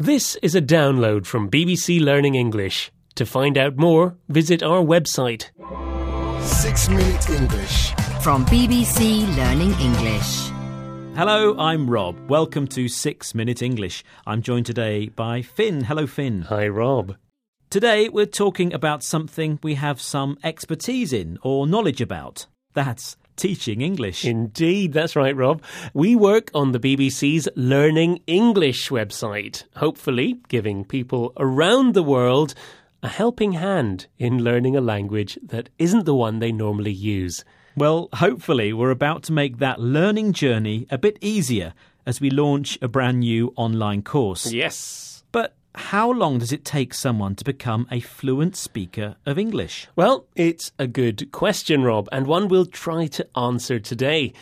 This is a download from BBC Learning English. To find out more, visit our website. Six Minute English. From BBC Learning English. Hello, I'm Rob. Welcome to 6 Minute English. I'm joined today by Finn. Hello, Finn. Hi, Rob. Today we're talking about something we have some expertise in or knowledge about. That's teaching English. Indeed, that's right, Rob. We work on the BBC's Learning English website, hopefully giving people around the world a helping hand in learning a language that isn't the one they normally use. Well, hopefully, we're about to make that learning journey a bit easier as we launch a brand new online course. Yes. How long does it take someone to become a fluent speaker of English? Well, it's a good question, Rob, and one we'll try to answer today.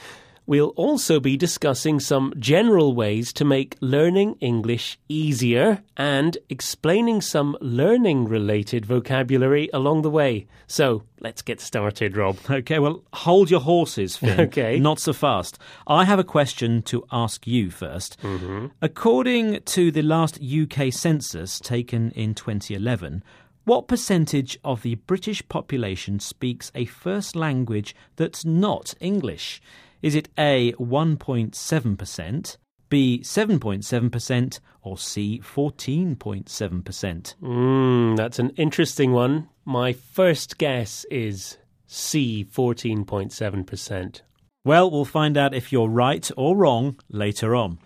We'll also be discussing some general ways to make learning English easier and explaining some learning related vocabulary along the way. So let's get started, Rob. Okay, well, hold your horses, Finn. Okay. Not so fast. I have a question to ask you 1st mm-hmm. According to the last UK census taken in 2011, what percentage of the British population speaks a first language that's not English? Is it A 1.7%, B 7.7%, or C 14.7%? Mm, that's an interesting one. My first guess is C, 14.7%. Well, we'll find out if you're right or wrong later on.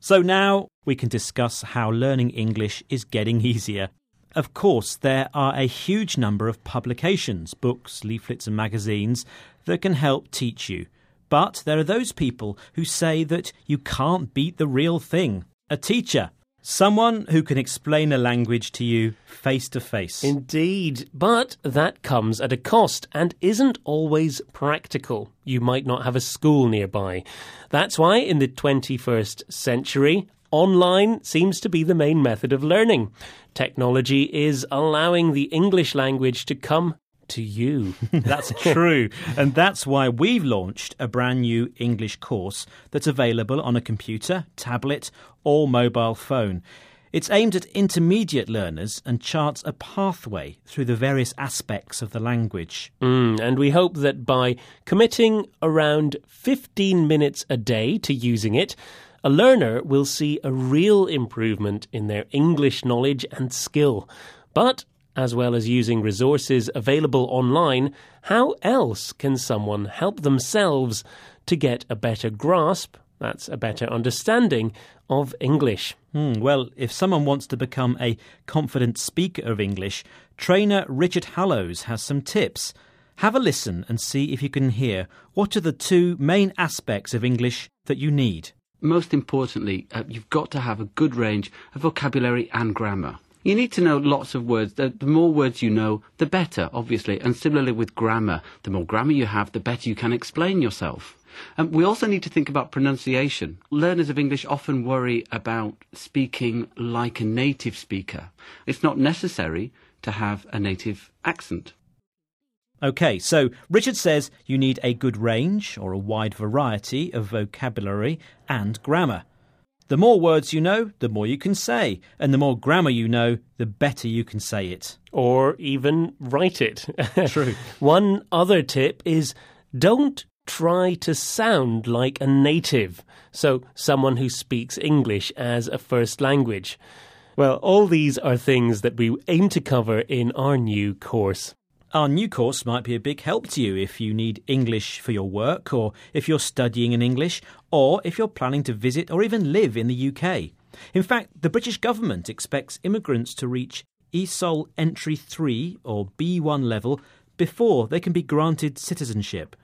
So now we can discuss how learning English is getting easier. Of course, there are a huge number of publications, books, leaflets, and magazines that can help teach you. But there are those people who say that you can't beat the real thing a teacher. Someone who can explain a language to you face to face. Indeed, but that comes at a cost and isn't always practical. You might not have a school nearby. That's why in the 21st century, online seems to be the main method of learning. Technology is allowing the English language to come to you. That's true. And that's why we've launched a brand new English course that's available on a computer, tablet, or mobile phone. It's aimed at intermediate learners and charts a pathway through the various aspects of the language. Mm, and we hope that by committing around 15 minutes a day to using it, a learner will see a real improvement in their English knowledge and skill. But as well as using resources available online, how else can someone help themselves to get a better grasp, that's a better understanding, of English? Hmm, well, if someone wants to become a confident speaker of English, trainer Richard Hallows has some tips. Have a listen and see if you can hear what are the two main aspects of English that you need. most importantly, uh, you've got to have a good range of vocabulary and grammar. You need to know lots of words. The, the more words you know, the better, obviously. And similarly with grammar, the more grammar you have, the better you can explain yourself. Um, we also need to think about pronunciation. Learners of English often worry about speaking like a native speaker. It's not necessary to have a native accent. Okay, so Richard says you need a good range or a wide variety of vocabulary and grammar. The more words you know, the more you can say, and the more grammar you know, the better you can say it. Or even write it. True. One other tip is don't try to sound like a native, so someone who speaks English as a first language. Well, all these are things that we aim to cover in our new course. Our new course might be a big help to you if you need English for your work, or if you're studying in English, or if you're planning to visit or even live in the UK. In fact, the British government expects immigrants to reach ESOL Entry 3 or B1 level before they can be granted citizenship.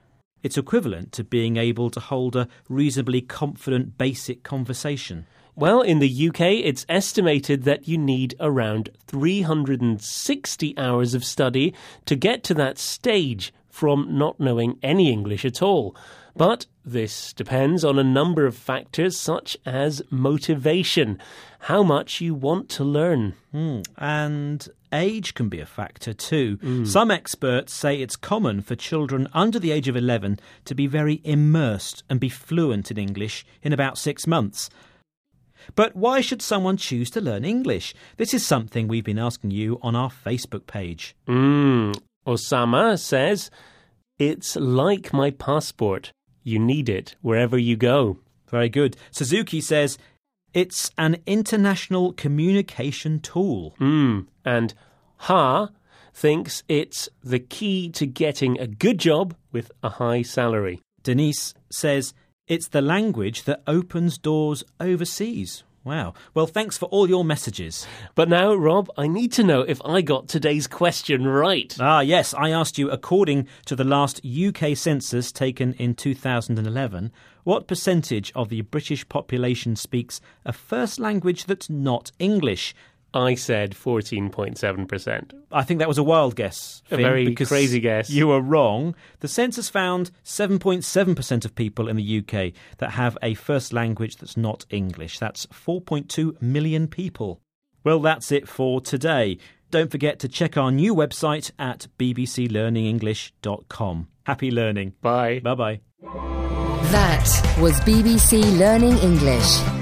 It's equivalent to being able to hold a reasonably confident basic conversation. Well, in the UK, it's estimated that you need around 360 hours of study to get to that stage from not knowing any English at all. But this depends on a number of factors such as motivation, how much you want to learn. Hmm. And age can be a factor too. Some experts say it's common for children under the age of 11 to be very immersed and be fluent in English in about six months. But why should someone choose to learn English? This is something we've been asking you on our Facebook page. Mm. Osama says, It's like my passport. You need it wherever you go. Very good. Suzuki says, It's an international communication tool. Mm. And Ha thinks it's the key to getting a good job with a high salary. Denise says, It's the language that opens doors overseas. Wow. Well, thanks for all your messages. But now, Rob, I need to know if I got today's question right. Ah, yes, I asked you, according to the last UK census taken in 2011, what percentage of the British population speaks a first language that's not English? I said 14.7%. I think that was a wild guess. A very crazy guess. You were wrong. The census found 7.7% of people in the UK that have a first language that's not English. That's 4.2 million people. Well, that's it for today. Don't forget to check our new website at bbclearningenglish.com. Happy learning. Bye. Bye bye. That was BBC Learning English.